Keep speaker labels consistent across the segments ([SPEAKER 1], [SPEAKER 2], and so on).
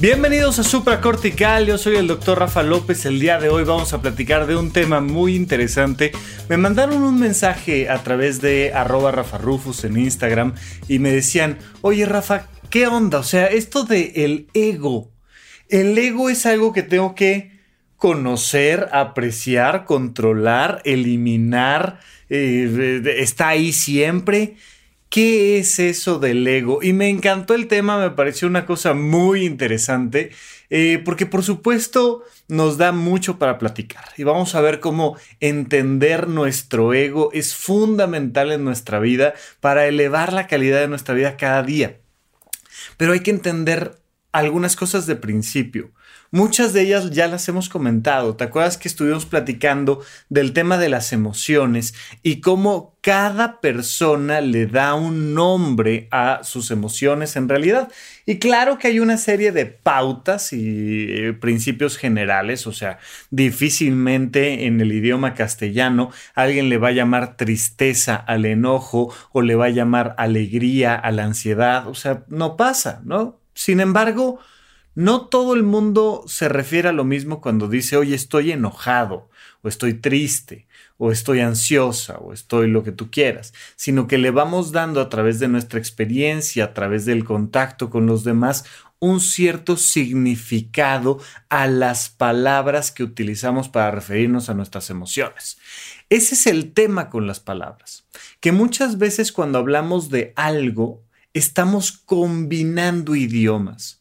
[SPEAKER 1] Bienvenidos a Supracortical, yo soy el doctor Rafa López. El día de hoy vamos a platicar de un tema muy interesante. Me mandaron un mensaje a través de arroba Rafa Rufus en Instagram y me decían, oye Rafa, ¿qué onda? O sea, esto de el ego. El ego es algo que tengo que conocer, apreciar, controlar, eliminar, eh, está ahí siempre. ¿Qué es eso del ego? Y me encantó el tema, me pareció una cosa muy interesante, eh, porque por supuesto nos da mucho para platicar y vamos a ver cómo entender nuestro ego es fundamental en nuestra vida para elevar la calidad de nuestra vida cada día. Pero hay que entender algunas cosas de principio. Muchas de ellas ya las hemos comentado. ¿Te acuerdas que estuvimos platicando del tema de las emociones y cómo cada persona le da un nombre a sus emociones en realidad? Y claro que hay una serie de pautas y eh, principios generales, o sea, difícilmente en el idioma castellano alguien le va a llamar tristeza al enojo o le va a llamar alegría a la ansiedad, o sea, no pasa, ¿no? Sin embargo, no todo el mundo se refiere a lo mismo cuando dice, oye, estoy enojado, o estoy triste, o estoy ansiosa, o estoy lo que tú quieras, sino que le vamos dando a través de nuestra experiencia, a través del contacto con los demás, un cierto significado a las palabras que utilizamos para referirnos a nuestras emociones. Ese es el tema con las palabras, que muchas veces cuando hablamos de algo, estamos combinando idiomas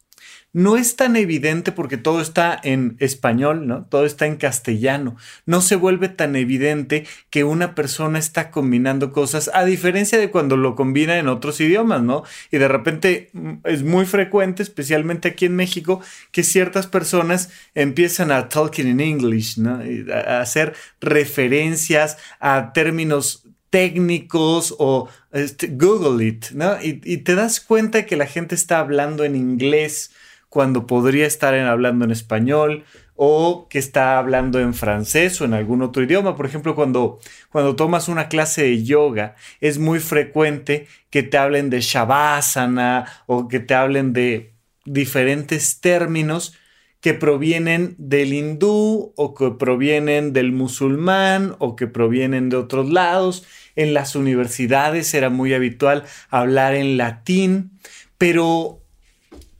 [SPEAKER 1] no es tan evidente porque todo está en español, ¿no? Todo está en castellano. No se vuelve tan evidente que una persona está combinando cosas, a diferencia de cuando lo combina en otros idiomas, ¿no? Y de repente mm, es muy frecuente, especialmente aquí en México, que ciertas personas empiezan a talking in English, ¿no? A hacer referencias a términos técnicos o este, Google it, ¿no? Y, y, te das cuenta que la gente está hablando en inglés cuando podría estar hablando en español o que está hablando en francés o en algún otro idioma. Por ejemplo, cuando, cuando tomas una clase de yoga, es muy frecuente que te hablen de shavasana o que te hablen de diferentes términos que provienen del hindú o que provienen del musulmán o que provienen de otros lados. En las universidades era muy habitual hablar en latín, pero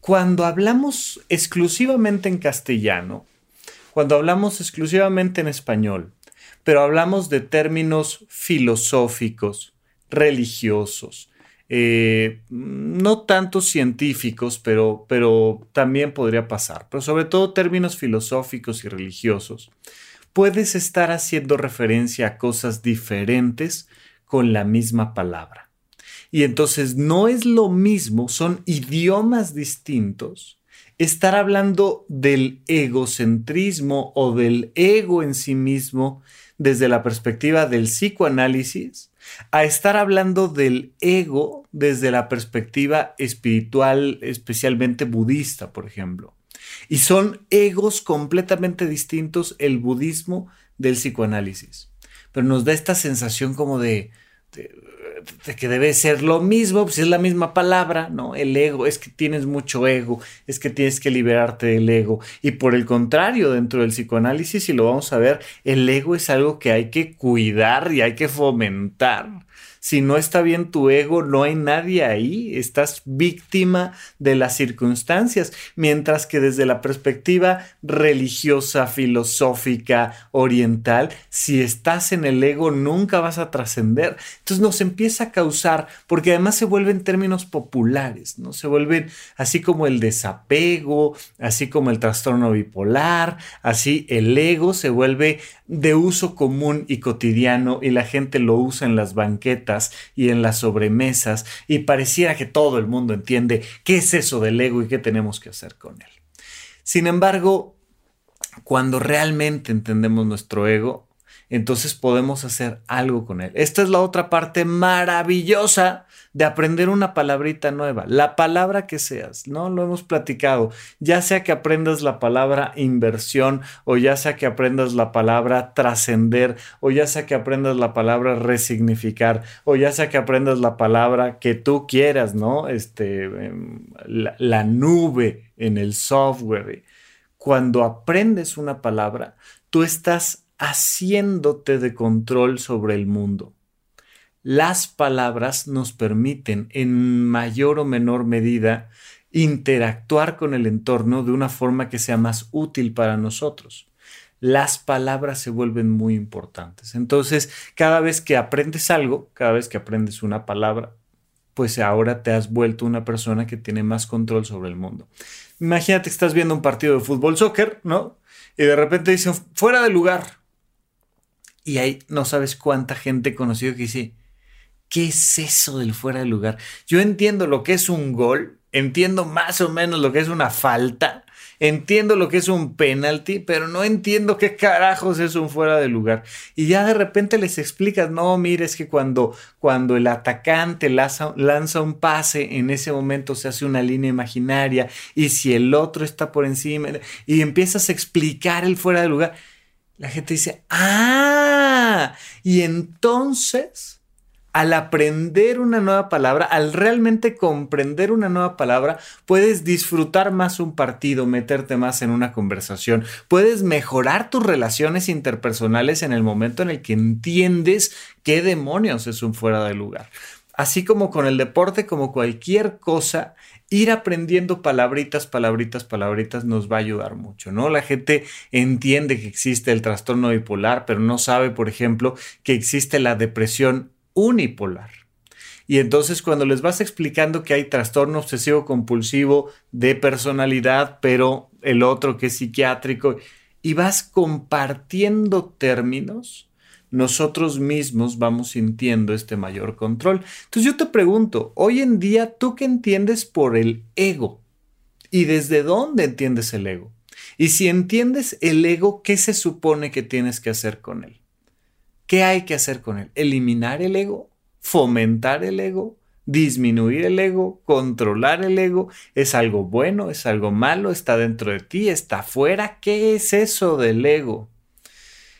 [SPEAKER 1] cuando hablamos exclusivamente en castellano, cuando hablamos exclusivamente en español, pero hablamos de términos filosóficos, religiosos, eh, no tanto científicos, pero, pero también podría pasar, pero sobre todo términos filosóficos y religiosos, puedes estar haciendo referencia a cosas diferentes con la misma palabra. Y entonces no es lo mismo, son idiomas distintos. Estar hablando del egocentrismo o del ego en sí mismo desde la perspectiva del psicoanálisis a estar hablando del ego desde la perspectiva espiritual, especialmente budista, por ejemplo. Y son egos completamente distintos el budismo del psicoanálisis. Pero nos da esta sensación como de, de que debe ser lo mismo, pues es la misma palabra, ¿no? El ego, es que tienes mucho ego, es que tienes que liberarte del ego. Y por el contrario, dentro del psicoanálisis, y lo vamos a ver, el ego es algo que hay que cuidar y hay que fomentar. Si no está bien tu ego, no hay nadie ahí, estás víctima de las circunstancias, mientras que desde la perspectiva religiosa, filosófica, oriental, si estás en el ego nunca vas a trascender. Entonces nos empieza a causar, porque además se vuelven términos populares, ¿no? Se vuelven así como el desapego, así como el trastorno bipolar, así el ego se vuelve de uso común y cotidiano y la gente lo usa en las banquetas y en las sobremesas y pareciera que todo el mundo entiende qué es eso del ego y qué tenemos que hacer con él. Sin embargo, cuando realmente entendemos nuestro ego, entonces podemos hacer algo con él. Esta es la otra parte maravillosa de aprender una palabrita nueva, la palabra que seas, ¿no? Lo hemos platicado, ya sea que aprendas la palabra inversión o ya sea que aprendas la palabra trascender o ya sea que aprendas la palabra resignificar o ya sea que aprendas la palabra que tú quieras, ¿no? Este, em, la, la nube en el software. Cuando aprendes una palabra, tú estás haciéndote de control sobre el mundo. Las palabras nos permiten en mayor o menor medida interactuar con el entorno de una forma que sea más útil para nosotros. Las palabras se vuelven muy importantes. Entonces, cada vez que aprendes algo, cada vez que aprendes una palabra, pues ahora te has vuelto una persona que tiene más control sobre el mundo. Imagínate que estás viendo un partido de fútbol soccer, ¿no? Y de repente dicen fuera de lugar y ahí no sabes cuánta gente conocido que dice, ¿qué es eso del fuera de lugar? Yo entiendo lo que es un gol, entiendo más o menos lo que es una falta, entiendo lo que es un penalti, pero no entiendo qué carajos es un fuera de lugar. Y ya de repente les explicas, no, mire, es que cuando, cuando el atacante lanza, lanza un pase, en ese momento se hace una línea imaginaria, y si el otro está por encima, y empiezas a explicar el fuera de lugar la gente dice, ah, y entonces, al aprender una nueva palabra, al realmente comprender una nueva palabra, puedes disfrutar más un partido, meterte más en una conversación, puedes mejorar tus relaciones interpersonales en el momento en el que entiendes qué demonios es un fuera de lugar. Así como con el deporte, como cualquier cosa, ir aprendiendo palabritas, palabritas, palabritas nos va a ayudar mucho, ¿no? La gente entiende que existe el trastorno bipolar, pero no sabe, por ejemplo, que existe la depresión unipolar. Y entonces cuando les vas explicando que hay trastorno obsesivo compulsivo de personalidad, pero el otro que es psiquiátrico, y vas compartiendo términos, nosotros mismos vamos sintiendo este mayor control. Entonces yo te pregunto, hoy en día, ¿tú qué entiendes por el ego? ¿Y desde dónde entiendes el ego? Y si entiendes el ego, ¿qué se supone que tienes que hacer con él? ¿Qué hay que hacer con él? ¿Eliminar el ego? ¿Fomentar el ego? disminuir el ego, controlar el ego, es algo bueno, es algo malo, está dentro de ti, está afuera, ¿qué es eso del ego?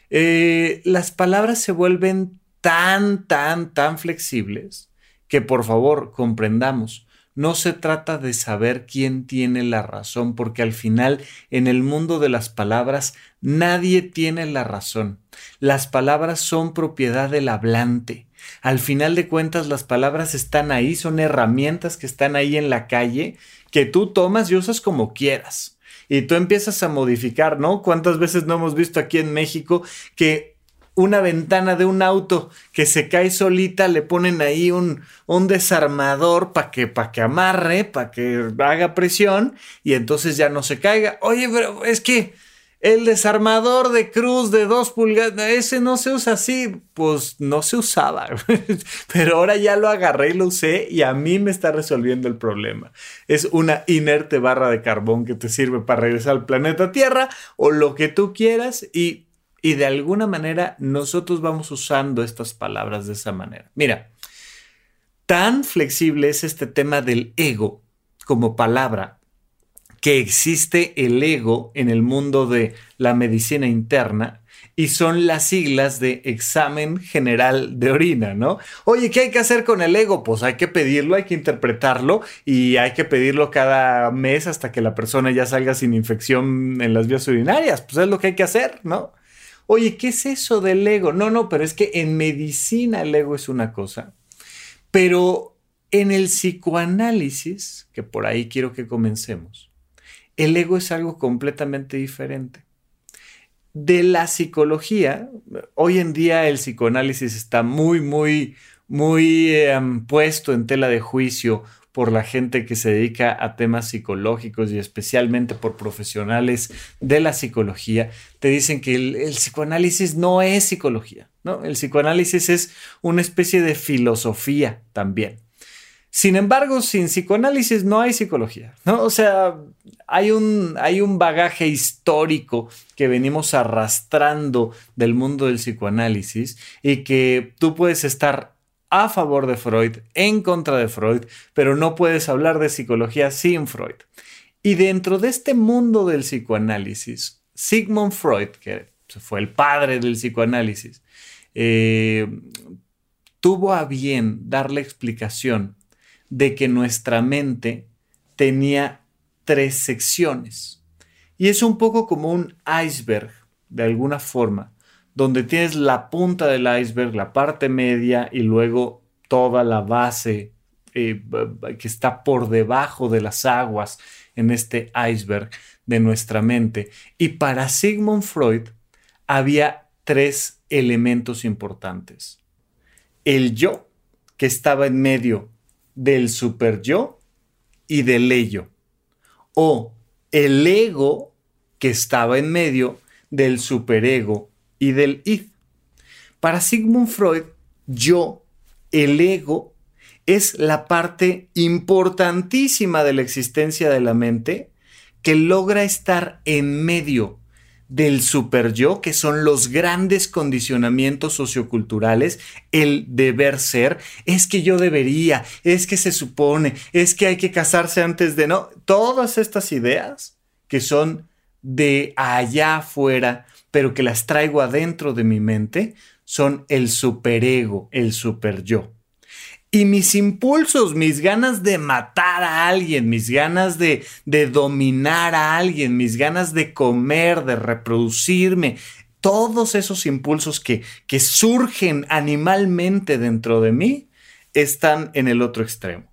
[SPEAKER 1] Eh, las palabras se vuelven tan, tan, tan flexibles que por favor comprendamos. No se trata de saber quién tiene la razón, porque al final en el mundo de las palabras nadie tiene la razón. Las palabras son propiedad del hablante. Al final de cuentas las palabras están ahí, son herramientas que están ahí en la calle que tú tomas y usas como quieras y tú empiezas a modificar, ¿no? ¿Cuántas veces no hemos visto aquí en México que una ventana de un auto que se cae solita, le ponen ahí un, un desarmador para que, que amarre, para que haga presión y entonces ya no se caiga. Oye, pero es que el desarmador de cruz de dos pulgadas, ese no se usa así. Pues no se usaba. Pero ahora ya lo agarré y lo usé y a mí me está resolviendo el problema. Es una inerte barra de carbón que te sirve para regresar al planeta Tierra o lo que tú quieras y, y de alguna manera nosotros vamos usando estas palabras de esa manera. Mira, tan flexible es este tema del ego como palabra que existe el ego en el mundo de la medicina interna y son las siglas de examen general de orina, ¿no? Oye, ¿qué hay que hacer con el ego? Pues hay que pedirlo, hay que interpretarlo y hay que pedirlo cada mes hasta que la persona ya salga sin infección en las vías urinarias. Pues es lo que hay que hacer, ¿no? Oye, ¿qué es eso del ego? No, no, pero es que en medicina el ego es una cosa, pero en el psicoanálisis, que por ahí quiero que comencemos, el ego es algo completamente diferente. De la psicología, hoy en día el psicoanálisis está muy, muy, muy em, puesto en tela de juicio por la gente que se dedica a temas psicológicos y especialmente por profesionales de la psicología, te dicen que el, psicoanálisis no es psicología, ¿no? El psicoanálisis es una especie de filosofía también. Sin embargo, sin psicoanálisis no hay psicología, ¿no? O sea, hay un, hay un bagaje histórico que venimos arrastrando del mundo del psicoanálisis y que tú puedes estar a favor de Freud, en contra de Freud, pero no puedes hablar de psicología sin Freud. Y dentro de este mundo del psicoanálisis, Sigmund Freud, que fue el padre del psicoanálisis, eh, tuvo a bien dar la explicación de que nuestra mente tenía tres secciones. Y es un poco como un iceberg, de alguna forma, donde tienes la punta del iceberg, la parte media y luego toda la base eh, que está por debajo de las aguas en este iceberg de nuestra mente. Y para Sigmund Freud había tres elementos importantes. El yo, que estaba en medio del super yo y del ello. O el ego que estaba en medio del superego y del id. Para Sigmund Freud, yo, el ego, es la parte importantísima de la existencia de la mente que logra estar en medio del super yo, que son los grandes condicionamientos socioculturales, el deber ser, es que yo debería, es que se supone, es que hay que casarse antes de no, todas estas ideas que son de allá afuera, pero que las traigo adentro de mi mente, son el superego, el super yo. Y mis impulsos, mis ganas de matar a alguien, mis ganas de, de dominar a alguien, mis ganas de comer, de reproducirme, todos esos impulsos que, que surgen animalmente dentro de mí están en el otro extremo.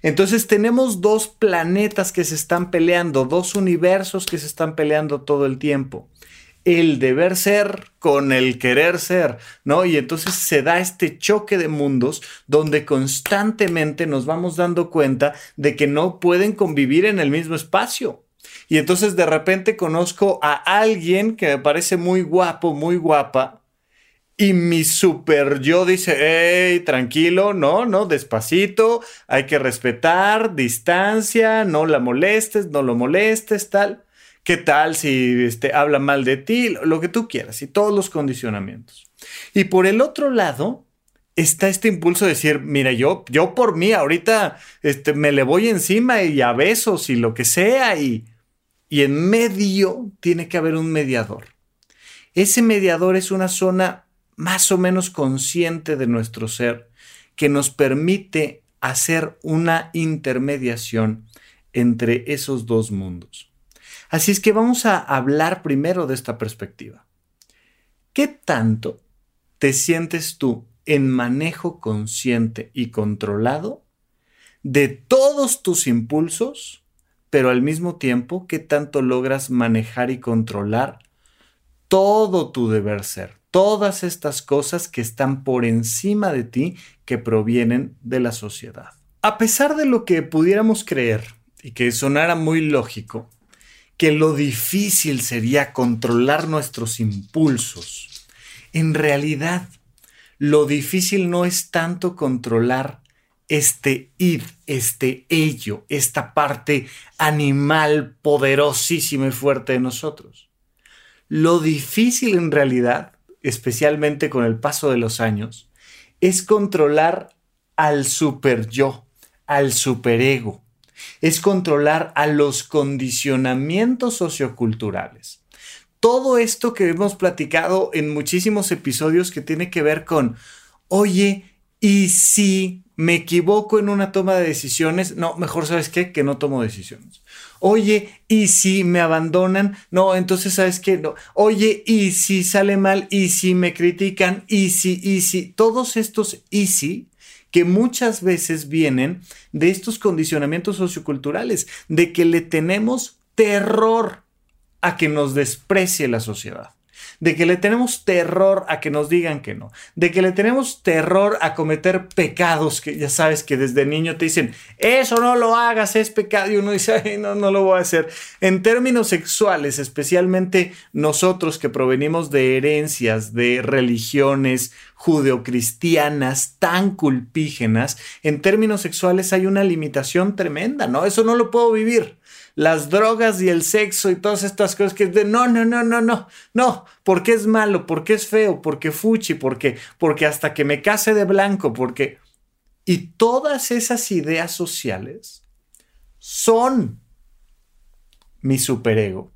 [SPEAKER 1] Entonces tenemos dos planetas que se están peleando, dos universos que se están peleando todo el tiempo el deber ser con el querer ser, ¿no? Y entonces se da este choque de mundos donde constantemente nos vamos dando cuenta de que no pueden convivir en el mismo espacio. Y entonces de repente conozco a alguien que me parece muy guapo, muy guapa, y mi super yo dice, hey, tranquilo, no, no, despacito, hay que respetar, distancia, no la molestes, no lo molestes, tal. ¿Qué tal si este, habla mal de ti? Lo que tú quieras y todos los condicionamientos. Y por el otro lado está este impulso de decir, mira, yo, yo por mí ahorita este, me le voy encima y a besos y lo que sea y, y en medio tiene que haber un mediador. Ese mediador es una zona más o menos consciente de nuestro ser que nos permite hacer una intermediación entre esos dos mundos. Así es que vamos a hablar primero de esta perspectiva. ¿Qué tanto te sientes tú en manejo consciente y controlado de todos tus impulsos, pero al mismo tiempo, qué tanto logras manejar y controlar todo tu deber ser, todas estas cosas que están por encima de ti, que provienen de la sociedad? A pesar de lo que pudiéramos creer y que sonara muy lógico, que lo difícil sería controlar nuestros impulsos. En realidad, lo difícil no es tanto controlar este id, este ello, esta parte animal poderosísima y fuerte de nosotros. Lo difícil en realidad, especialmente con el paso de los años, es controlar al super yo, al superego, es controlar a los condicionamientos socioculturales. Todo esto que hemos platicado en muchísimos episodios que tiene que ver con, oye, ¿y si me equivoco en una toma de decisiones? No, mejor sabes qué, que no tomo decisiones. Oye, ¿y si me abandonan? No, entonces sabes qué, no. Oye, ¿y si sale mal? ¿Y si me critican? ¿Y si, y si? Todos estos y si que muchas veces vienen de estos condicionamientos socioculturales, de que le tenemos terror a que nos desprecie la sociedad. De que le tenemos terror a que nos digan que no, de que le tenemos terror a cometer pecados que ya sabes que desde niño te dicen, eso no lo hagas, es pecado, y uno dice, no, no lo voy a hacer. En términos sexuales, especialmente nosotros que provenimos de herencias, de religiones judeocristianas tan culpígenas, en términos sexuales hay una limitación tremenda, ¿no? Eso no lo puedo vivir las drogas y el sexo y todas estas cosas que de no, no, no, no, no, no, porque es malo, porque es feo, porque fuchi, porque, porque hasta que me case de blanco, porque... Y todas esas ideas sociales son mi superego.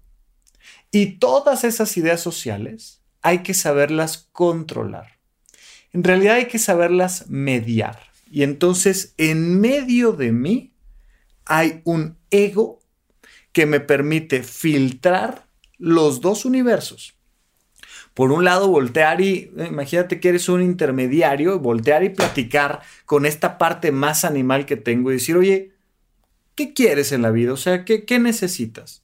[SPEAKER 1] Y todas esas ideas sociales hay que saberlas controlar. En realidad hay que saberlas mediar. Y entonces en medio de mí hay un ego que me permite filtrar los dos universos. Por un lado, voltear y, eh, imagínate que eres un intermediario, voltear y platicar con esta parte más animal que tengo y decir, oye, ¿qué quieres en la vida? O sea, ¿qué, qué necesitas?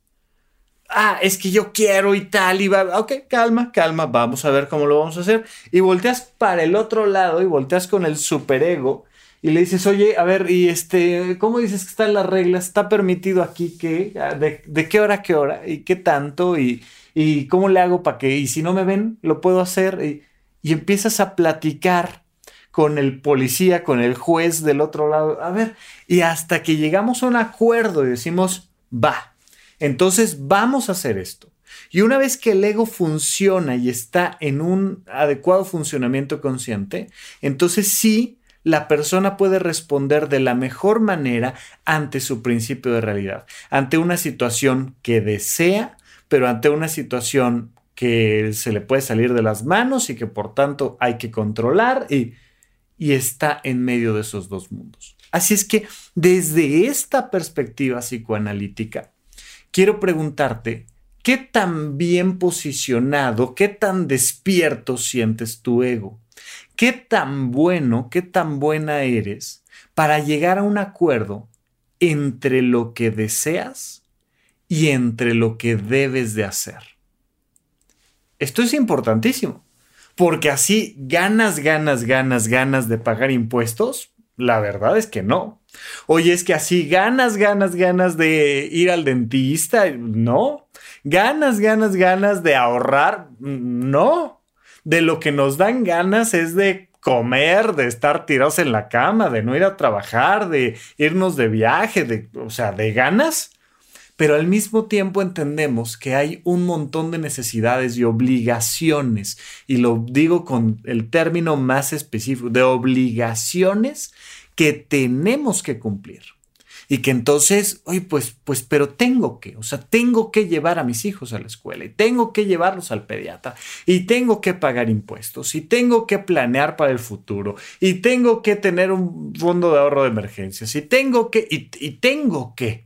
[SPEAKER 1] Ah, es que yo quiero y tal, y va, ok, calma, calma, vamos a ver cómo lo vamos a hacer. Y volteas para el otro lado y volteas con el superego y le dices, oye, a ver, y este, ¿cómo dices que están las reglas? ¿Está permitido aquí que, ah, de, qué hora a qué hora? ¿Y qué tanto? ¿Y, y cómo le hago para que, y si no me ven, lo puedo hacer? Y, y empiezas a platicar con el policía, con el juez del otro lado. A ver, y hasta que llegamos a un acuerdo y decimos, va, entonces vamos a hacer esto. Y una vez que el ego funciona y está en un adecuado funcionamiento consciente, entonces sí la persona puede responder de la mejor manera ante su principio de realidad, ante una situación que desea, pero ante una situación que se le puede salir de las manos y que por tanto hay que controlar y, está en medio de esos dos mundos. Así es que desde esta perspectiva psicoanalítica, quiero preguntarte, ¿qué tan bien posicionado, qué tan despierto sientes tu ego? Qué tan bueno, qué tan buena eres para llegar a un acuerdo entre lo que deseas y entre lo que debes de hacer. Esto es importantísimo, porque así ganas, ganas, ganas, ganas de pagar impuestos. La verdad es que no. Oye, es que así ganas, ganas, ganas de ir al dentista. No. Ganas, ganas, ganas de ahorrar. No de lo que nos dan ganas es de comer, de estar tirados en la cama, de no ir a trabajar, de irnos de viaje, de, o sea, de ganas. Pero al mismo tiempo entendemos que hay un montón de necesidades y obligaciones, y lo digo con el término más específico, de obligaciones que tenemos que cumplir y que entonces, oye, pues, pues, pero tengo que, o sea, tengo que llevar a mis hijos a la escuela y tengo que llevarlos al pediatra y tengo que pagar impuestos y tengo que planear para el futuro y tengo que tener un fondo de ahorro de emergencias y tengo que, y, tengo que.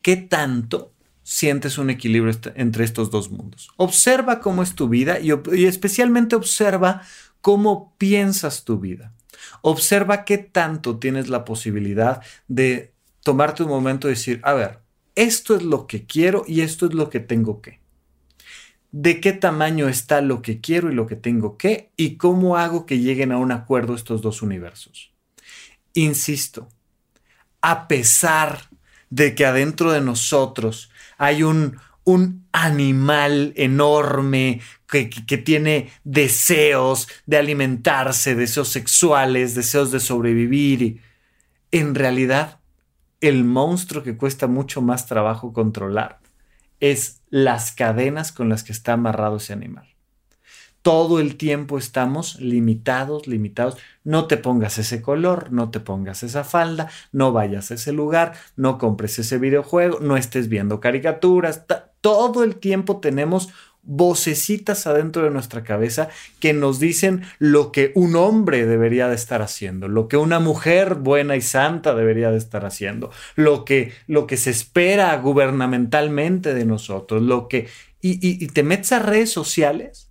[SPEAKER 1] ¿Qué tanto sientes un equilibrio entre estos dos mundos? Observa cómo es tu vida y, y especialmente observa cómo piensas tu vida. Observa qué tanto tienes la posibilidad de tomarte un momento y decir, a ver, esto es lo que quiero y esto es lo que tengo que. ¿De qué tamaño está lo que quiero y lo que tengo que? ¿Y cómo hago que lleguen a un acuerdo estos dos universos? Insisto, a pesar de que adentro de nosotros hay un, un animal enorme que, tiene deseos de alimentarse, deseos sexuales, deseos de sobrevivir. En realidad, el monstruo que cuesta mucho más trabajo controlar es las cadenas con las que está amarrado ese animal. Todo el tiempo estamos limitados, limitados. No te pongas ese color, no te pongas esa falda, no vayas a ese lugar, no compres ese videojuego, no estés viendo caricaturas. Todo el tiempo tenemos vocecitas adentro de nuestra cabeza que nos dicen lo que un hombre debería de estar haciendo, lo que una mujer buena y santa debería de estar haciendo, lo que, lo que se espera gubernamentalmente de nosotros, lo que... Y, y te metes a redes sociales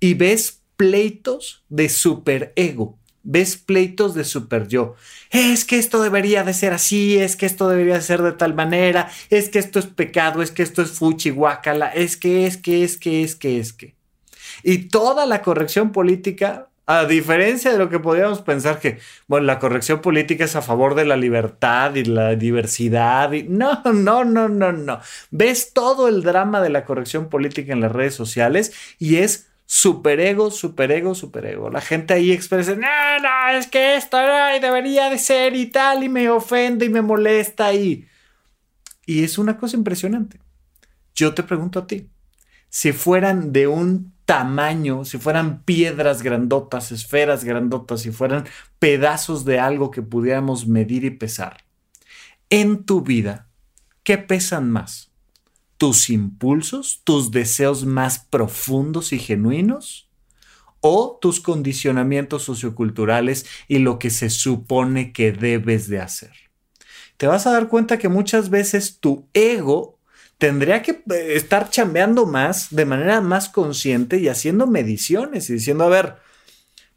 [SPEAKER 1] y ves pleitos de superego, ves pleitos de super yo. Es que esto debería de ser así, es que esto debería de ser de tal manera, es que esto es pecado, es que esto es fuchi guacala, es que, es que, es que, es que, es que. Y toda la corrección política, a diferencia de lo que podríamos pensar que, bueno, la corrección política es a favor de la libertad y la diversidad. Y, no, no, no, no, no. Ves todo el drama de la corrección política en las redes sociales y es superego, superego, superego. La gente ahí expresa, no, no, es que esto no, debería de ser y tal, y me ofende y me molesta y... Y es una cosa impresionante. Yo te pregunto a ti, si fueran de un tamaño, si fueran piedras grandotas, esferas grandotas, si fueran pedazos de algo que pudiéramos medir y pesar, en tu vida, ¿qué pesan más? Tus impulsos, tus deseos más profundos y genuinos, o tus condicionamientos socioculturales y lo que se supone que debes de hacer. Te vas a dar cuenta que muchas veces tu ego tendría que eh, estar chambeando más de manera más consciente y haciendo mediciones y diciendo, a ver,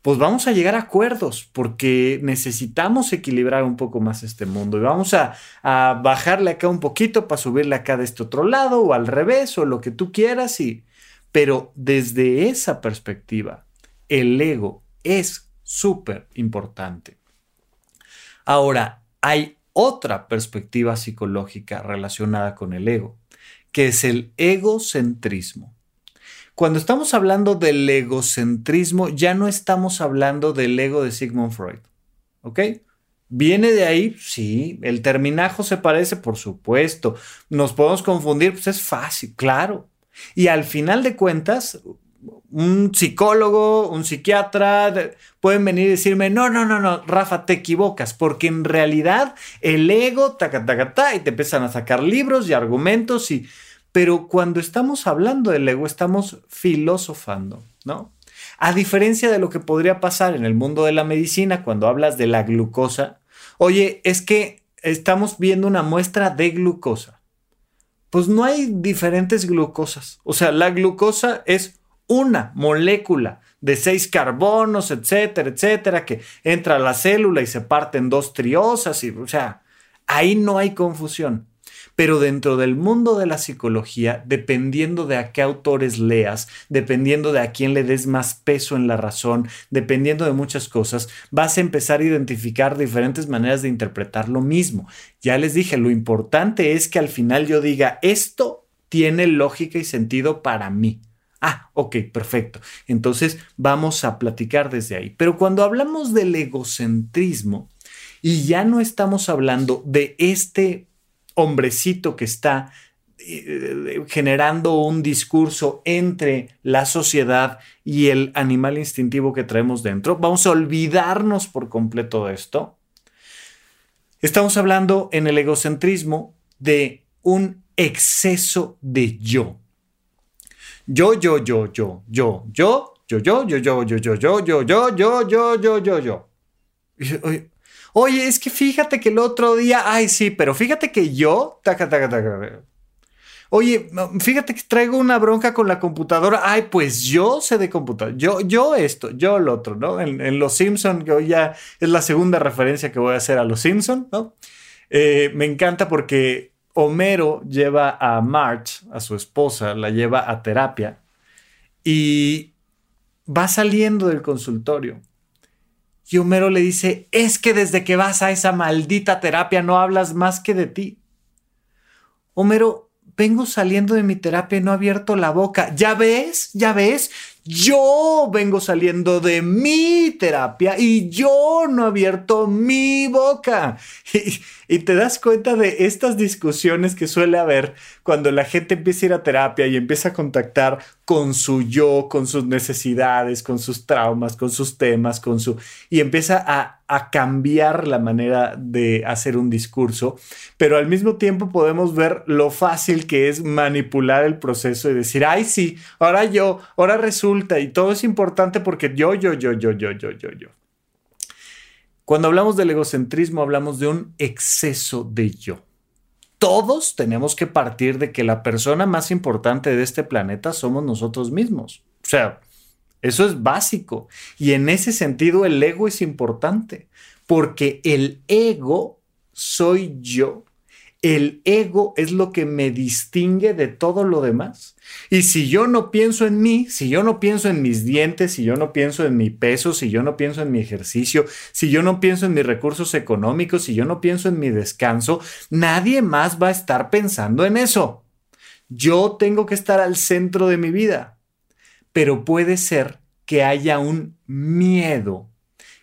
[SPEAKER 1] pues vamos a llegar a acuerdos porque necesitamos equilibrar un poco más este mundo y vamos a, bajarle acá un poquito para subirle acá de este otro lado o al revés o lo que tú quieras pero desde esa perspectiva el ego es súper importante. Ahora, hay otra perspectiva psicológica relacionada con el ego, que es el egocentrismo. Cuando estamos hablando del egocentrismo, ya no estamos hablando del ego de Sigmund Freud. ¿Ok? ¿Viene de ahí? Sí. ¿El terminajo se parece? Por supuesto. ¿Nos podemos confundir? Pues es fácil, claro. Y al final de cuentas, un psicólogo, un psiquiatra, pueden venir y decirme, no, no, no, no, Rafa, te equivocas, porque en realidad el ego, taca, taca, ta, y te empiezan a sacar libros y argumentos y pero cuando estamos hablando del ego, estamos filosofando, ¿no? A diferencia de lo que podría pasar en el mundo de la medicina cuando hablas de la glucosa, oye, es que estamos viendo una muestra de glucosa. Pues no hay diferentes glucosas. O sea, la glucosa es una molécula de seis carbonos, etcétera, etcétera, que entra a la célula y se parte en dos triosas. Y, o sea, ahí no hay confusión. Pero dentro del mundo de la psicología, dependiendo de a qué autores leas, dependiendo de a quién le des más peso en la razón, dependiendo de muchas cosas, vas a empezar a identificar diferentes maneras de interpretar lo mismo. Ya les dije, lo importante es que al final yo diga, esto tiene lógica y sentido para mí. Ah, ok, perfecto. Entonces vamos a platicar desde ahí. Pero cuando hablamos del egocentrismo, y ya no estamos hablando de este hombrecito que está eh, generando un discurso entre la sociedad y el animal instintivo que traemos dentro. Vamos a olvidarnos por completo de esto. Estamos hablando en el egocentrismo de un exceso de yo. Yo, yo, yo, yo, yo, yo, yo, yo, yo, yo, yo, yo, yo, yo, yo, yo, yo, yo, yo, yo. Oye, es que fíjate que el otro día, ay, sí, pero fíjate que yo, taca, taca, taca. Oye, fíjate que traigo una bronca con la computadora. Ay, pues yo sé de computadora. Yo, yo esto, yo lo otro, ¿no? En, Los Simpson, que hoy ya es la segunda referencia que voy a hacer a Los Simpson, ¿no? Eh, me encanta porque Homero lleva a March, a su esposa, la lleva a terapia y va saliendo del consultorio y Homero le dice, es que desde que vas a esa maldita terapia no hablas más que de ti. Homero, vengo saliendo de mi terapia y no he abierto la boca. ¿Ya ves? ¿Ya ves? Yo vengo saliendo de mi terapia y yo no he abierto mi boca. Y, te das cuenta de estas discusiones que suele haber cuando la gente empieza a ir a terapia y empieza a contactar con su yo, con sus necesidades, con sus traumas, con sus temas, con su... y empieza a, a cambiar la manera de hacer un discurso, pero al mismo tiempo podemos ver lo fácil que es manipular el proceso y decir, ay sí, ahora yo, ahora resulta, y todo es importante porque yo, yo, yo, yo, yo, yo, yo, yo. Cuando hablamos del egocentrismo hablamos de un exceso de yo. Todos tenemos que partir de que la persona más importante de este planeta somos nosotros mismos. O sea, Eso es básico. Y en ese sentido el ego es importante, porque el ego soy yo. El ego es lo que me distingue de todo lo demás. Y si yo no pienso en mí, si yo no pienso en mis dientes, si yo no pienso en mi peso, si yo no pienso en mi ejercicio, si yo no pienso en mis recursos económicos, si yo no pienso en mi descanso, nadie más va a estar pensando en eso. Yo tengo que estar al centro de mi vida. Pero puede ser que haya un miedo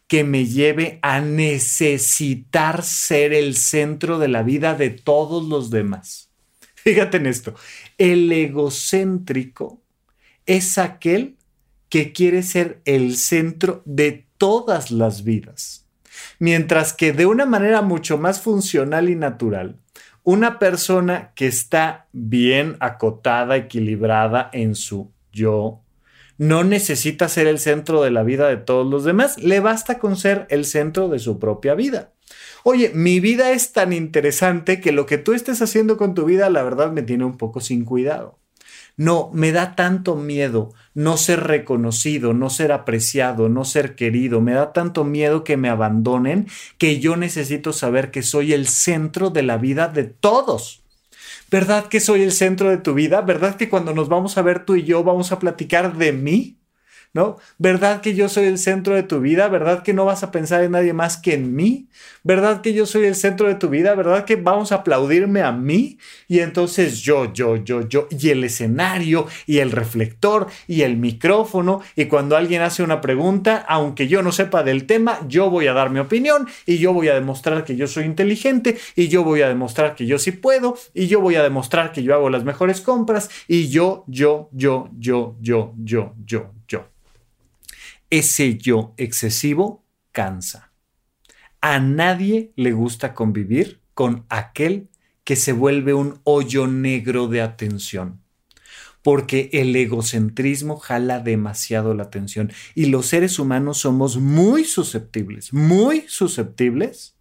[SPEAKER 1] que me lleve a necesitar ser el centro de la vida de todos los demás. Fíjate en esto, el egocéntrico es aquel que quiere ser el centro de todas las vidas, mientras que de una manera mucho más funcional y natural, una persona que está bien acotada, equilibrada en su yo, no necesita ser el centro de la vida de todos los demás, le basta con ser el centro de su propia vida. Oye, mi vida es tan interesante que lo que tú estés haciendo con tu vida, la verdad, me tiene un poco sin cuidado. No, me da tanto miedo no ser reconocido, no ser apreciado, no ser querido. Me da tanto miedo que me abandonen que yo necesito saber que soy el centro de la vida de todos. ¿Verdad que soy el centro de tu vida? ¿Verdad que cuando nos vamos a ver tú y yo vamos a platicar de mí? ¿No? ¿Verdad que yo soy el centro de tu vida? ¿Verdad que no vas a pensar en nadie más que en mí? ¿Verdad que yo soy el centro de tu vida? ¿Verdad que vamos a aplaudirme a mí? Y entonces yo, yo, yo, yo, y el escenario, y el reflector, y el micrófono, y cuando alguien hace una pregunta, aunque yo no sepa del tema, yo voy a dar mi opinión, y yo voy a demostrar que yo soy inteligente, y yo voy a demostrar que yo sí puedo, y yo voy a demostrar que yo hago las mejores compras, y yo, yo, yo, yo, yo, yo, yo, yo. Ese yo excesivo cansa. A nadie le gusta convivir con aquel que se vuelve un hoyo negro de atención, porque el egocentrismo jala demasiado la atención y los seres humanos somos muy susceptibles, muy susceptibles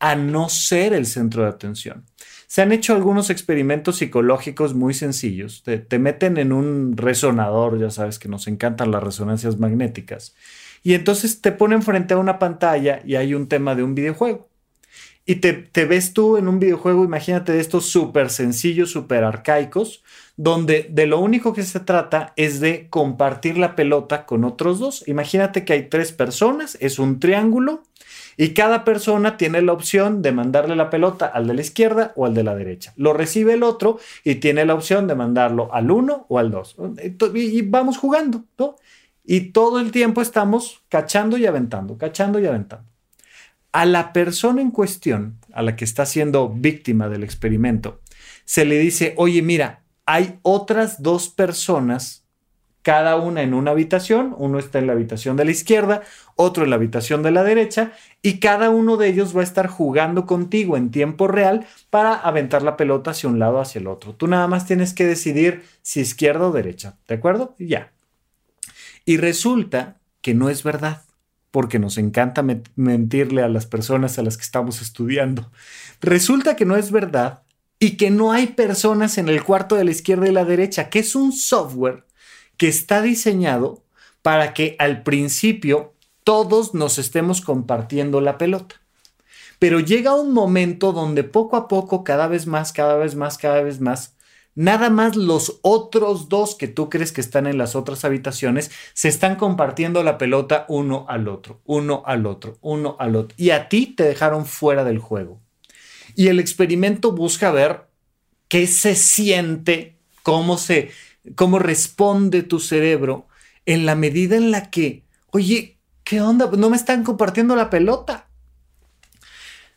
[SPEAKER 1] a no ser el centro de atención. Se han hecho algunos experimentos psicológicos muy sencillos. Te, meten en un resonador, ya sabes que nos encantan las resonancias magnéticas. Y entonces te ponen frente a una pantalla y hay un tema de un videojuego. Y te, te ves tú en un videojuego, imagínate de estos súper sencillos, súper arcaicos, donde de lo único que se trata es de compartir la pelota con otros dos. Imagínate que hay tres personas, es un triángulo y cada persona tiene la opción de mandarle la pelota al de la izquierda o al de la derecha. Lo recibe el otro y tiene la opción de mandarlo al uno o al dos. Y vamos jugando, ¿no? Y todo el tiempo estamos cachando y aventando, cachando y aventando. A la persona en cuestión, a la que está siendo víctima del experimento, se le dice, oye, mira, hay otras dos personas cada una en una habitación, uno está en la habitación de la izquierda, otro en la habitación de la derecha, y cada uno de ellos va a estar jugando contigo en tiempo real para aventar la pelota hacia un lado hacia el otro. Tú nada más tienes que decidir si izquierda o derecha, ¿de acuerdo? Y ya. Y resulta que no es verdad, porque nos encanta mentirle a las personas a las que estamos estudiando. Resulta que no es verdad y que no hay personas en el cuarto de la izquierda y la derecha, que es un software que está diseñado para que al principio todos nos estemos compartiendo la pelota. Pero llega un momento donde poco a poco, cada vez más, cada vez más, cada vez más, nada más los otros dos que tú crees que están en las otras habitaciones se están compartiendo la pelota uno al otro, uno al otro, uno al otro. Y a ti te dejaron fuera del juego. Y el experimento busca ver qué se siente, cómo se, cómo responde tu cerebro en la medida en la que, oye, ¿qué onda? No me están compartiendo la pelota.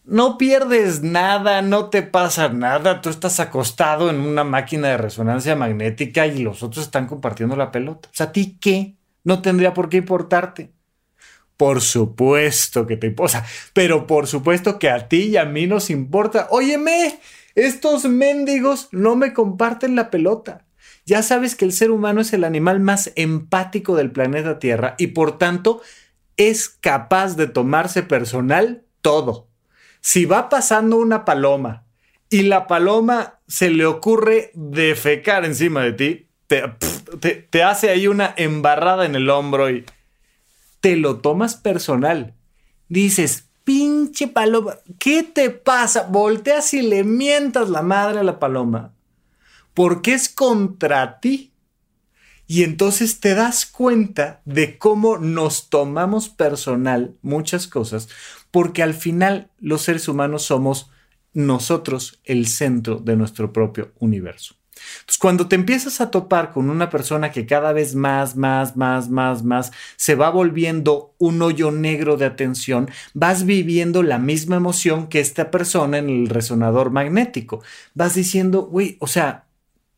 [SPEAKER 1] No pierdes nada, no te pasa nada, tú estás acostado en una máquina de resonancia magnética y los otros están compartiendo la pelota. O sea, ¿a ti qué? No tendría por qué importarte. Por supuesto que te importa, pero por supuesto que a ti y a mí nos importa. Óyeme, estos mendigos no me comparten la pelota. Ya sabes que el ser humano es el animal más empático del planeta Tierra y por tanto es capaz de tomarse personal todo. Si va pasando una paloma y la paloma se le ocurre defecar encima de ti, te, hace ahí una embarrada en el hombro y te lo tomas personal. Dices, pinche paloma, ¿qué te pasa? Volteas y le mientas la madre a la paloma. Porque es contra ti. Y entonces te das cuenta de cómo nos tomamos personal muchas cosas, porque al final los seres humanos somos nosotros el centro de nuestro propio universo. Entonces, cuando te empiezas a topar con una persona que cada vez más, más, más, más, más se va volviendo un hoyo negro de atención, vas viviendo la misma emoción que esta persona en el resonador magnético. Vas diciendo, güey, o sea,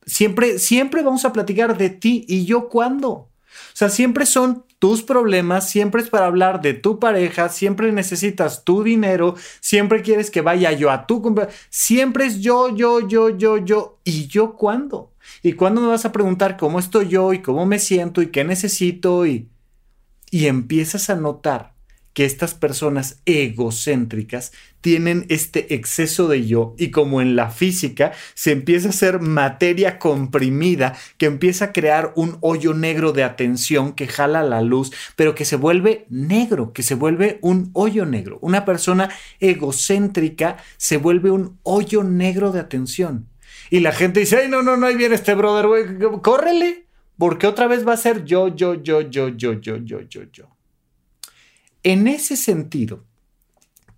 [SPEAKER 1] siempre, siempre vamos a platicar de ti y yo cuándo. O sea, siempre son tus problemas, siempre es para hablar de tu pareja, siempre necesitas tu dinero, siempre quieres que vaya yo a tu cumpleaños, siempre es yo, yo, yo, yo, yo. ¿Y yo cuándo? ¿Y cuándo me vas a preguntar cómo estoy yo y cómo me siento y qué necesito? Y, y empiezas a notar que estas personas egocéntricas tienen este exceso de yo y como en la física se empieza a hacer materia comprimida que empieza a crear un hoyo negro de atención que jala la luz, pero que se vuelve negro, que se vuelve un hoyo negro. Una persona egocéntrica se vuelve un hoyo negro de atención. Y la gente dice, ay, no, no, no, ahí viene este brother, güey, córrele, porque otra vez va a ser yo, yo, yo, yo, yo, yo, yo, yo, yo. En ese sentido,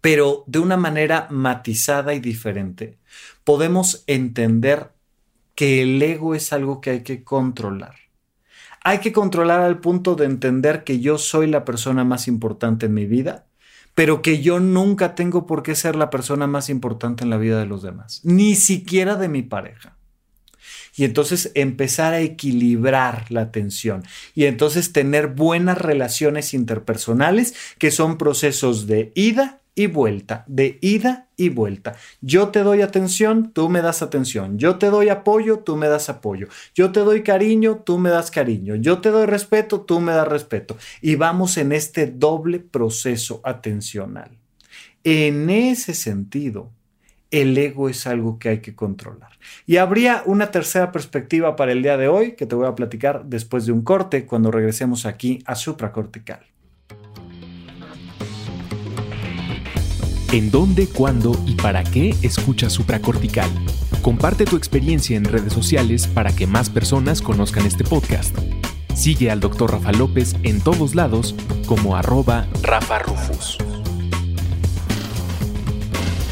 [SPEAKER 1] pero de una manera matizada y diferente, podemos entender que el ego es algo que hay que controlar. Hay que controlar al punto de entender que yo soy la persona más importante en mi vida, pero que yo nunca tengo por qué ser la persona más importante en la vida de los demás, ni siquiera de mi pareja y entonces empezar a equilibrar la atención y entonces tener buenas relaciones interpersonales que son procesos de ida y vuelta, de ida y vuelta. Yo te doy atención, tú me das atención. Yo te doy apoyo, tú me das apoyo. Yo te doy cariño, tú me das cariño. Yo te doy respeto, tú me das respeto. Y vamos en este doble proceso atencional. En ese sentido, el ego es algo que hay que controlar. Y habría una tercera perspectiva para el día de hoy que te voy a platicar después de un corte cuando regresemos aquí a supracortical.
[SPEAKER 2] ¿En dónde, cuándo y para qué escuchas supracortical? Comparte tu experiencia en redes sociales para que más personas conozcan este podcast. Sigue al Dr. Rafa López en todos lados como arroba Rafa Rufus.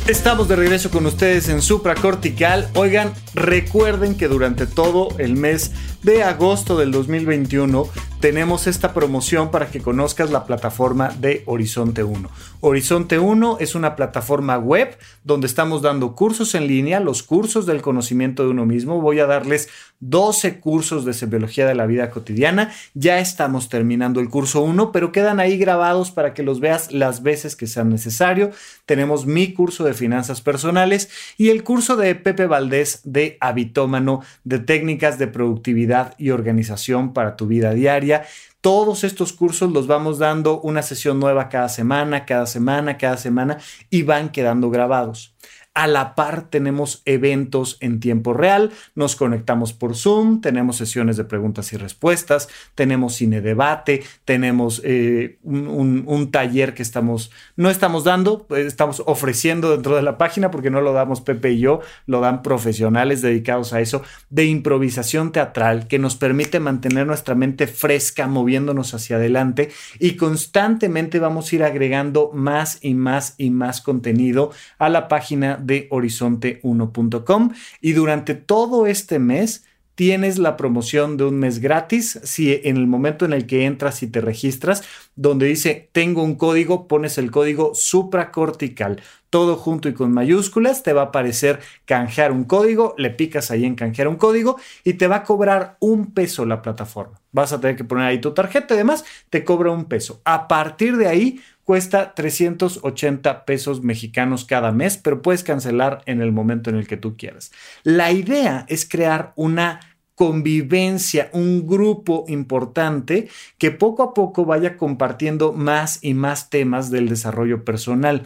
[SPEAKER 1] Estamos de regreso con ustedes en Supracortical. Oigan, recuerden que durante todo el mes de agosto del 2021 tenemos esta promoción para que conozcas la plataforma de Horizonte 1. Horizonte 1 es una plataforma web donde estamos dando cursos en línea, los cursos del conocimiento de uno mismo. Voy a darles 12 cursos de biología de la vida cotidiana. Ya estamos terminando el curso 1, pero quedan ahí grabados para que los veas las veces que sean necesario. Tenemos mi curso de finanzas personales y el curso de Pepe Valdés de habitómano de técnicas de productividad y organización para tu vida diaria todos estos cursos los vamos dando una sesión nueva cada semana, cada semana, cada semana y van quedando grabados. A la par tenemos eventos en tiempo real, nos conectamos por Zoom, tenemos sesiones de preguntas y respuestas, tenemos cine debate, tenemos eh, un, taller que estamos, no estamos dando, pues, estamos ofreciendo dentro de la página porque no lo damos Pepe y yo, lo dan profesionales dedicados a eso, de improvisación teatral que nos permite mantener nuestra mente fresca, moviéndonos hacia adelante y constantemente vamos a ir agregando más y más y más contenido a la página de horizonte1.com y durante todo este mes tienes la promoción de un mes gratis si en el momento en el que entras y te registras, donde dice tengo un código, pones el código supracortical, todo junto y con mayúsculas, te va a aparecer canjear un código, le picas ahí en canjear un código y te va a cobrar un peso la plataforma. Vas a tener que poner ahí tu tarjeta y demás, te cobra un peso. A partir de ahí cuesta 380 pesos mexicanos cada mes, pero puedes cancelar en el momento en el que tú quieras. La idea es crear una convivencia, un grupo importante que poco a poco vaya compartiendo más y más temas del desarrollo personal.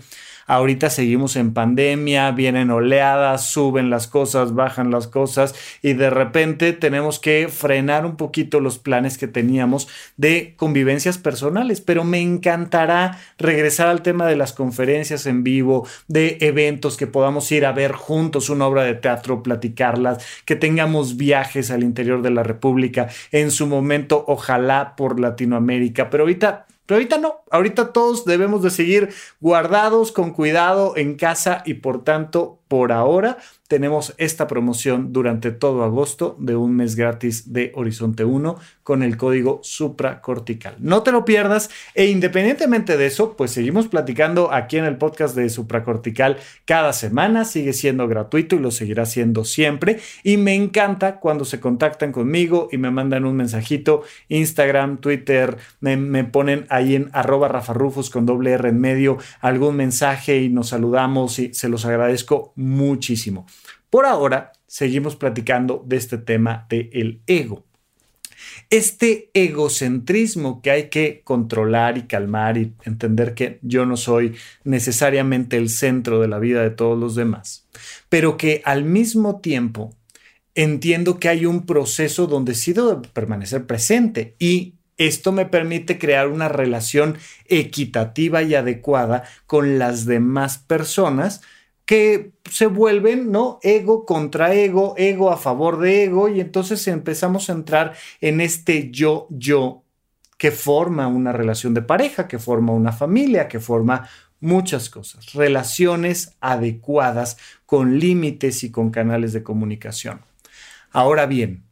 [SPEAKER 1] Ahorita seguimos en pandemia, vienen oleadas, suben las cosas, bajan las cosas y de repente tenemos que frenar un poquito los planes que teníamos de convivencias personales. Pero me encantará regresar al tema de las conferencias en vivo, de eventos que podamos ir a ver juntos una obra de teatro, platicarlas, que tengamos viajes al interior de la República, en su momento ojalá por Latinoamérica. Pero ahorita pero ahorita no, ahorita todos debemos de seguir guardados con cuidado en casa y por tanto, por ahora, tenemos esta promoción durante todo agosto de un mes gratis de Horizonte 1 con el código supracortical. No te lo pierdas e independientemente de eso, pues seguimos platicando aquí en el podcast de supracortical cada semana, sigue siendo gratuito y lo seguirá siendo siempre y me encanta cuando se contactan conmigo y me mandan un mensajito, Instagram, Twitter, me, ponen ahí en arroba rafarrufus con doble R en medio algún mensaje y nos saludamos y se los agradezco muchísimo. Por ahora, seguimos platicando de este tema del el ego. Este egocentrismo que hay que controlar y calmar y entender que yo no soy necesariamente el centro de la vida de todos los demás, pero que al mismo tiempo entiendo que hay un proceso donde sí permanecer presente y esto me permite crear una relación equitativa y adecuada con las demás personas que se vuelven, ¿no? Ego contra ego, ego a favor de ego, y entonces empezamos a entrar en este yo-yo que forma una relación de pareja, que forma una familia, que forma muchas cosas, relaciones adecuadas con límites y con canales de comunicación. Ahora bien,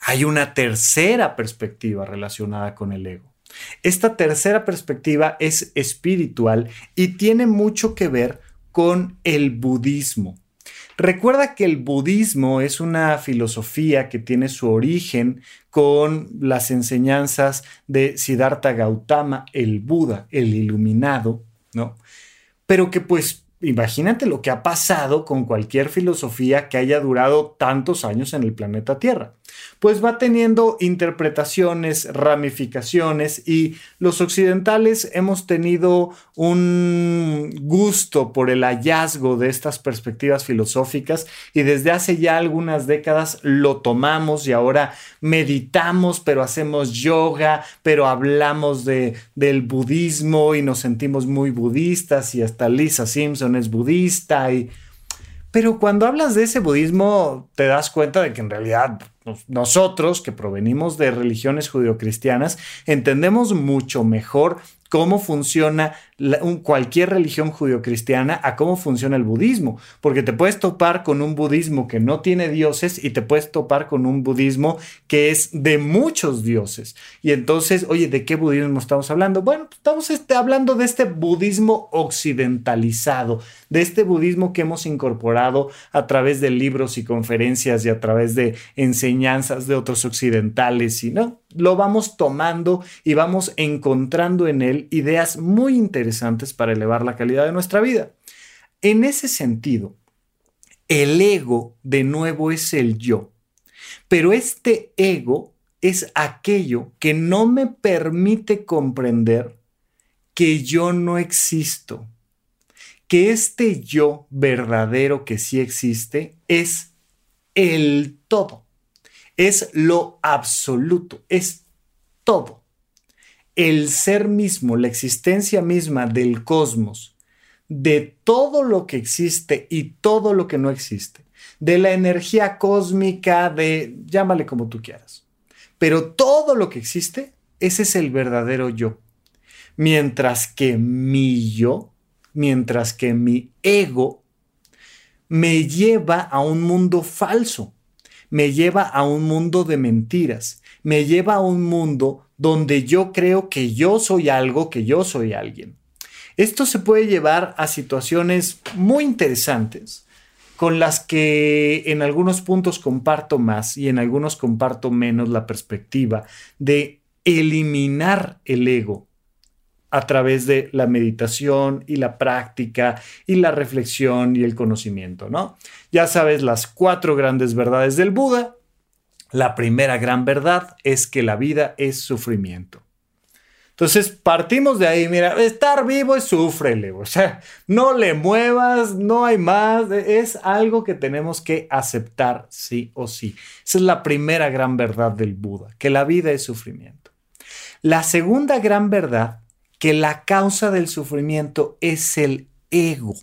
[SPEAKER 1] hay una tercera perspectiva relacionada con el ego. Esta tercera perspectiva es espiritual y tiene mucho que ver con el budismo. Recuerda que el budismo es una filosofía que tiene su origen con las enseñanzas de Siddhartha Gautama, el Buda, el iluminado, ¿no? Pero que pues imagínate lo que ha pasado con cualquier filosofía que haya durado tantos años en el planeta Tierra pues va teniendo interpretaciones, ramificaciones y los occidentales hemos tenido un gusto por el hallazgo de estas perspectivas filosóficas y desde hace ya algunas décadas lo tomamos y ahora meditamos, pero hacemos yoga, pero hablamos de, del budismo y nos sentimos muy budistas y hasta Lisa Simpson es budista y... Pero cuando hablas de ese budismo, te das cuenta de que en realidad nosotros que provenimos de religiones judeocristianas entendemos mucho mejor cómo funciona cualquier religión judio-cristiana a cómo funciona el budismo, porque te puedes topar con un budismo que no tiene dioses y te puedes topar con un budismo que es de muchos dioses. Y entonces, oye, ¿de qué budismo estamos hablando? Bueno, pues, estamos este, hablando de este budismo occidentalizado, de este budismo que hemos incorporado a través de libros y conferencias y a través de enseñanzas de otros occidentales y no, lo vamos tomando y vamos encontrando en él ideas muy interesantes para elevar la calidad de nuestra vida. En ese sentido, el ego de nuevo es el yo, pero este ego es aquello que no me permite comprender que yo no existo, que este yo verdadero que sí existe es el todo es lo absoluto, es todo. El ser mismo, la existencia misma del cosmos, de todo lo que existe y todo lo que no existe, de la energía cósmica, de llámale como tú quieras. Pero todo lo que existe, ese es el verdadero yo. Mientras que mi yo, mientras que mi ego, me lleva a un mundo falso me lleva a un mundo de mentiras, me lleva a un mundo donde yo creo que yo soy algo, que yo soy alguien. Esto se puede llevar a situaciones muy interesantes con las que en algunos puntos comparto más y en algunos comparto menos la perspectiva de eliminar el ego a través de la meditación y la práctica y la reflexión y el conocimiento, ¿no? Ya sabes las cuatro grandes verdades del Buda. La primera gran verdad es que la vida es sufrimiento. Entonces partimos de ahí, mira, estar vivo es súfrele, o sea, no le muevas, no hay más, es algo que tenemos que aceptar sí o sí. Esa es la primera gran verdad del Buda, que la vida es sufrimiento. La segunda gran verdad, que la causa del sufrimiento es el ego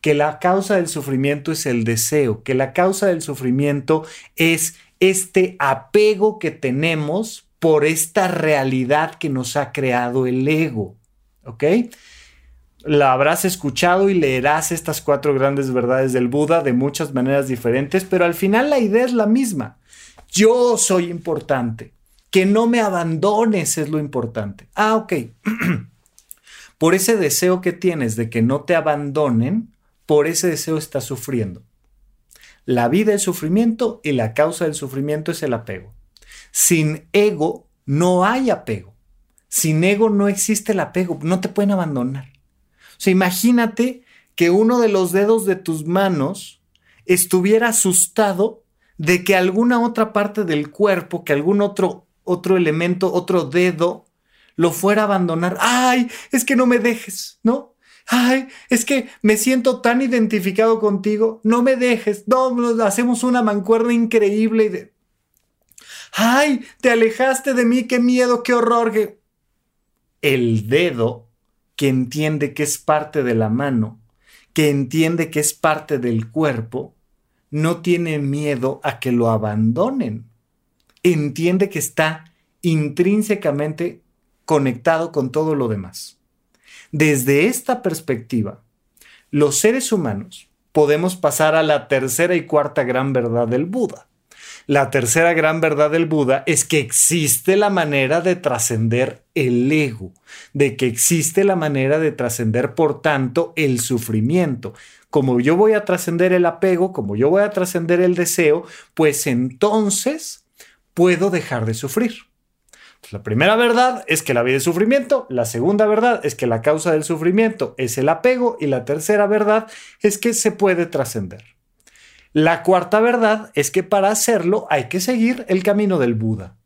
[SPEAKER 1] que la causa del sufrimiento es el deseo, que la causa del sufrimiento es este apego que tenemos por esta realidad que nos ha creado el ego. ¿Ok? La habrás escuchado y leerás estas cuatro grandes verdades del Buda de muchas maneras diferentes, pero al final la idea es la misma. Yo soy importante. Que no me abandones es lo importante. Ah, ok. por ese deseo que tienes de que no te abandonen, por ese deseo estás sufriendo. La vida es sufrimiento y la causa del sufrimiento es el apego. Sin ego no hay apego. Sin ego no existe el apego, no te pueden abandonar. O sea, imagínate que uno de los dedos de tus manos estuviera asustado de que alguna otra parte del cuerpo, que algún otro otro elemento, otro dedo lo fuera a abandonar. Ay, es que no me dejes, ¿no? Ay, es que me siento tan identificado contigo, no me dejes, no, hacemos una mancuerna increíble ¡Ay! Te alejaste de mí, qué miedo, qué horror. El dedo que entiende que es parte de la mano, que entiende que es parte del cuerpo, no tiene miedo a que lo abandonen. Entiende que está intrínsecamente conectado con todo lo demás. Desde esta perspectiva, los seres humanos podemos pasar a la tercera y cuarta gran verdad del Buda. La tercera gran verdad del Buda es que existe la manera de trascender el ego, de que existe la manera de trascender, por tanto, el sufrimiento. Como yo voy a trascender el apego, como yo voy a trascender el deseo, pues entonces puedo dejar de sufrir. La primera verdad es que la vida es sufrimiento, la segunda verdad es que la causa del sufrimiento es el apego y la tercera verdad es que se puede trascender. La cuarta verdad es que para hacerlo hay que seguir el camino del Buda.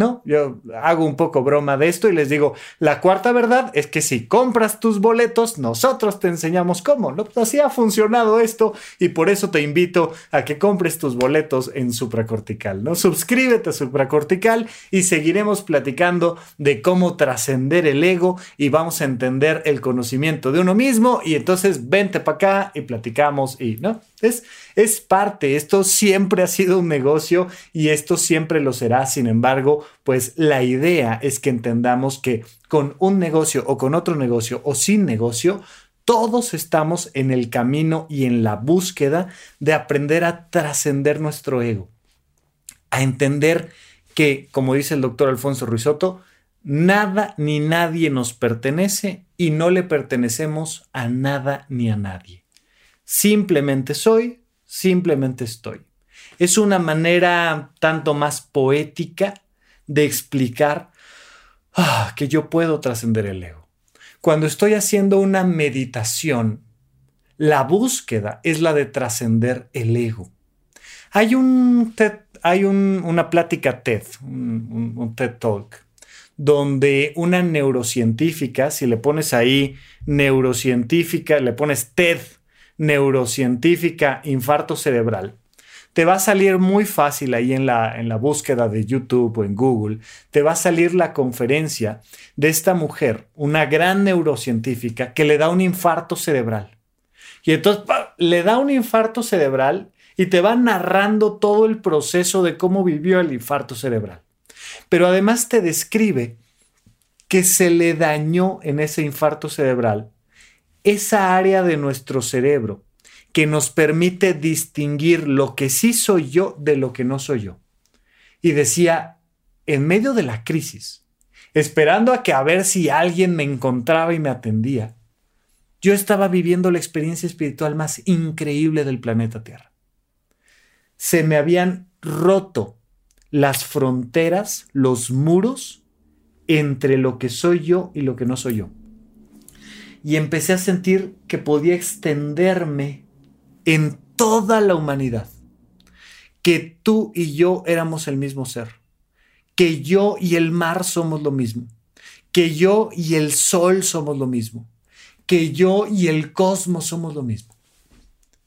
[SPEAKER 1] ¿No? Yo hago un poco broma de esto y les digo, la cuarta verdad es que si compras tus boletos, nosotros te enseñamos cómo. ¿no? Así ha funcionado esto y por eso te invito a que compres tus boletos en Supracortical, ¿no? Suscríbete a Supracortical y seguiremos platicando de cómo trascender el ego y vamos a entender el conocimiento de uno mismo y entonces vente para acá y platicamos y, ¿no? Es, parte, esto siempre ha sido un negocio y esto siempre lo será. Sin embargo, pues la idea es que entendamos que con un negocio o con otro negocio o sin negocio, todos estamos en el camino y en la búsqueda de aprender a trascender nuestro ego, a entender que, como dice el doctor Alfonso Ruizotto, nada ni nadie nos pertenece y no le pertenecemos a nada ni a nadie. Simplemente soy, simplemente estoy. Es una manera tanto más poética de explicar ah, que yo puedo trascender el ego. Cuando estoy haciendo una meditación, la búsqueda es la de trascender el ego. Hay, un hay una plática TED, un TED Talk, donde una neurocientífica, si le pones ahí neurocientífica, le pones TED neurocientífica infarto cerebral, te va a salir muy fácil ahí en la, en la búsqueda de YouTube o en Google, te va a salir la conferencia de esta mujer, una gran neurocientífica, que le da un infarto cerebral. Y entonces le da un infarto cerebral y te va narrando todo el proceso de cómo vivió el infarto cerebral. Pero además te describe que se le dañó en ese infarto cerebral esa área de nuestro cerebro que nos permite distinguir lo que sí soy yo de lo que no soy yo. Y decía, en medio de la crisis, esperando a que a ver si alguien me encontraba y me atendía, yo estaba viviendo la experiencia espiritual más increíble del planeta Tierra. Se me habían roto las fronteras, los muros entre lo que soy yo y lo que no soy yo y empecé a sentir que podía extenderme en toda la humanidad, que tú y yo éramos el mismo ser, que yo y el mar somos lo mismo, que yo y el sol somos lo mismo, que yo y el cosmos somos lo mismo.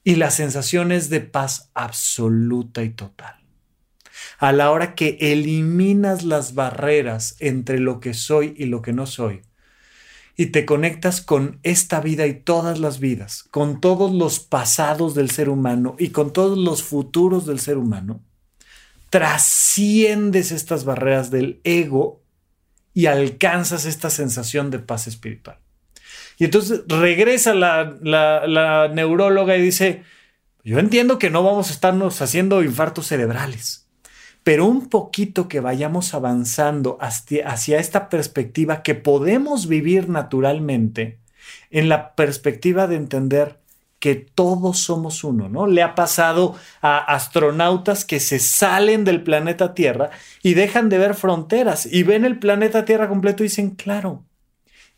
[SPEAKER 1] Y la sensación es de paz absoluta y total. A la hora que eliminas las barreras entre lo que soy y lo que no soy, y te conectas con esta vida y todas las vidas, con todos los pasados del ser humano y con todos los futuros del ser humano, trasciendes estas barreras del ego y alcanzas esta sensación de paz espiritual. Y entonces regresa la, la neuróloga y dice, yo entiendo que no vamos a estarnos haciendo infartos cerebrales pero un poquito que vayamos avanzando hacia, esta perspectiva que podemos vivir naturalmente, en la perspectiva de entender que todos somos uno, ¿no? Le ha pasado a astronautas que se salen del planeta Tierra y dejan de ver fronteras y ven el planeta Tierra completo y dicen, claro,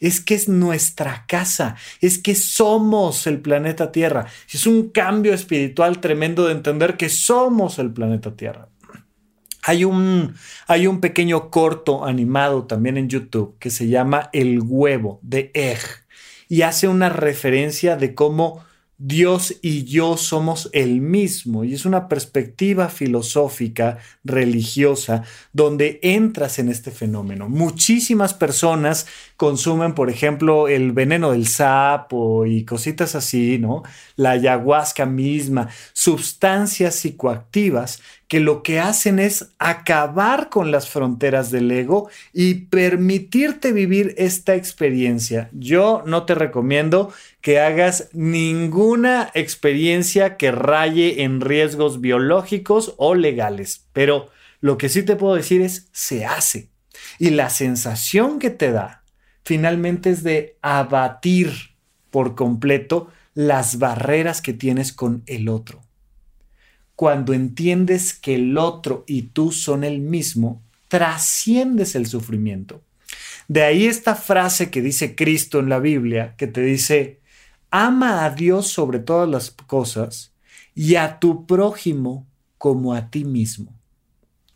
[SPEAKER 1] es que es nuestra casa, es que somos el planeta Tierra. Es un cambio espiritual tremendo de entender que somos el planeta Tierra. Hay un, hay un pequeño corto animado también en YouTube que se llama El huevo de Egg y hace una referencia de cómo Dios y yo somos el mismo y es una perspectiva filosófica, religiosa, donde entras en este fenómeno. Muchísimas personas consumen, por ejemplo, el veneno del sapo y cositas así, ¿no? La ayahuasca misma, sustancias psicoactivas que lo que hacen es acabar con las fronteras del ego y permitirte vivir esta experiencia. Yo no te recomiendo que hagas ninguna experiencia que raye en riesgos biológicos o legales, pero lo que sí te puedo decir es se hace. Y la sensación que te da finalmente es de abatir por completo las barreras que tienes con el otro cuando entiendes que el otro y tú son el mismo, trasciendes el sufrimiento. De ahí esta frase que dice Cristo en la Biblia, que te dice, ama a Dios sobre todas las cosas y a tu prójimo como a ti mismo.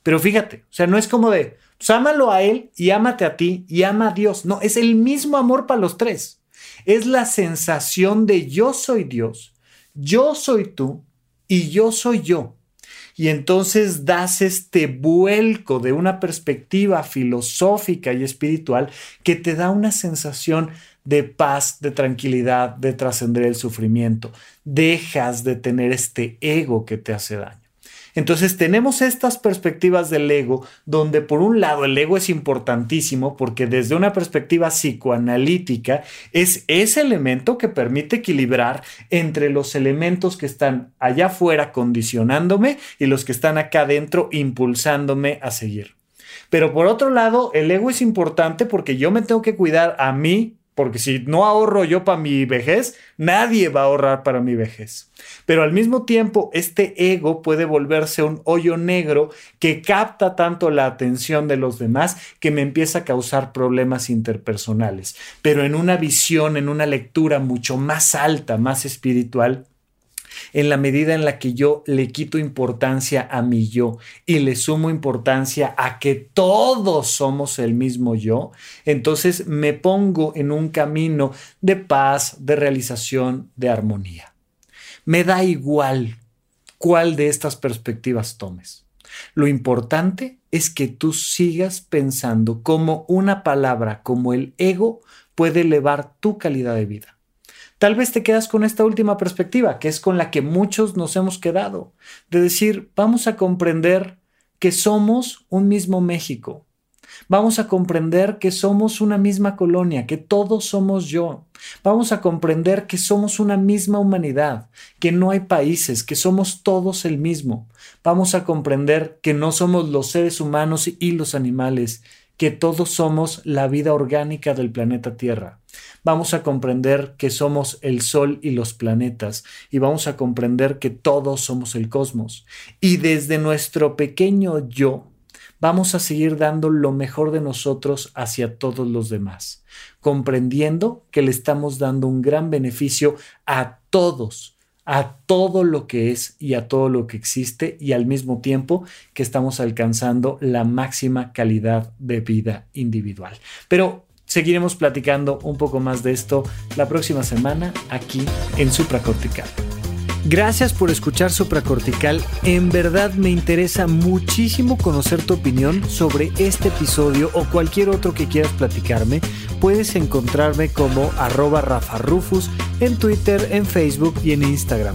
[SPEAKER 1] Pero fíjate, o sea, no es como de, pues ámalo a Él y ámate a ti y ama a Dios. No, es el mismo amor para los tres. Es la sensación de yo soy Dios, yo soy tú y yo soy yo. Y entonces das este vuelco de una perspectiva filosófica y espiritual que te da una sensación de paz, de tranquilidad, de trascender el sufrimiento. Dejas de tener este ego que te hace daño. Entonces tenemos estas perspectivas del ego, donde por un lado el ego es importantísimo porque desde una perspectiva psicoanalítica es ese elemento que permite equilibrar entre los elementos que están allá afuera condicionándome y los que están acá adentro impulsándome a seguir. Pero por otro lado, el ego es importante porque yo me tengo que cuidar a mí porque si no ahorro yo para mi vejez, nadie va a ahorrar para mi vejez. Pero al mismo tiempo, este ego puede volverse un hoyo negro que capta tanto la atención de los demás que me empieza a causar problemas interpersonales. Pero en una visión, en una lectura mucho más alta, más espiritual, en la medida en la que yo le quito importancia a mi yo y le sumo importancia a que todos somos el mismo yo, entonces me pongo en un camino de paz, de realización, de armonía. Me da igual cuál de estas perspectivas tomes. Lo importante es que tú sigas pensando cómo una palabra como el ego puede elevar tu calidad de vida. Tal vez te quedas con esta última perspectiva, que es con la que muchos nos hemos quedado, de decir, vamos a comprender que somos un mismo México. Vamos a comprender que somos una misma colonia, que todos somos yo. Vamos a comprender que somos una misma humanidad, que no hay países, que somos todos el mismo. Vamos a comprender que no somos los seres humanos y los animales, que todos somos la vida orgánica del planeta Tierra vamos a comprender que somos el Sol y los planetas y vamos a comprender que todos somos el cosmos. Y desde nuestro pequeño yo, vamos a seguir dando lo mejor de nosotros hacia todos los demás, comprendiendo que le estamos dando un gran beneficio a todos a todo lo que es y a todo lo que existe y al mismo tiempo que estamos alcanzando la máxima calidad de vida individual. Pero seguiremos platicando un poco más de esto la próxima semana aquí en Supracortical. Gracias por escuchar Supracortical. En verdad me interesa muchísimo conocer tu opinión sobre este episodio o cualquier otro que quieras platicarme. Puedes encontrarme como arroba rafarufus en Twitter, en Facebook y en Instagram.